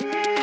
Yeah.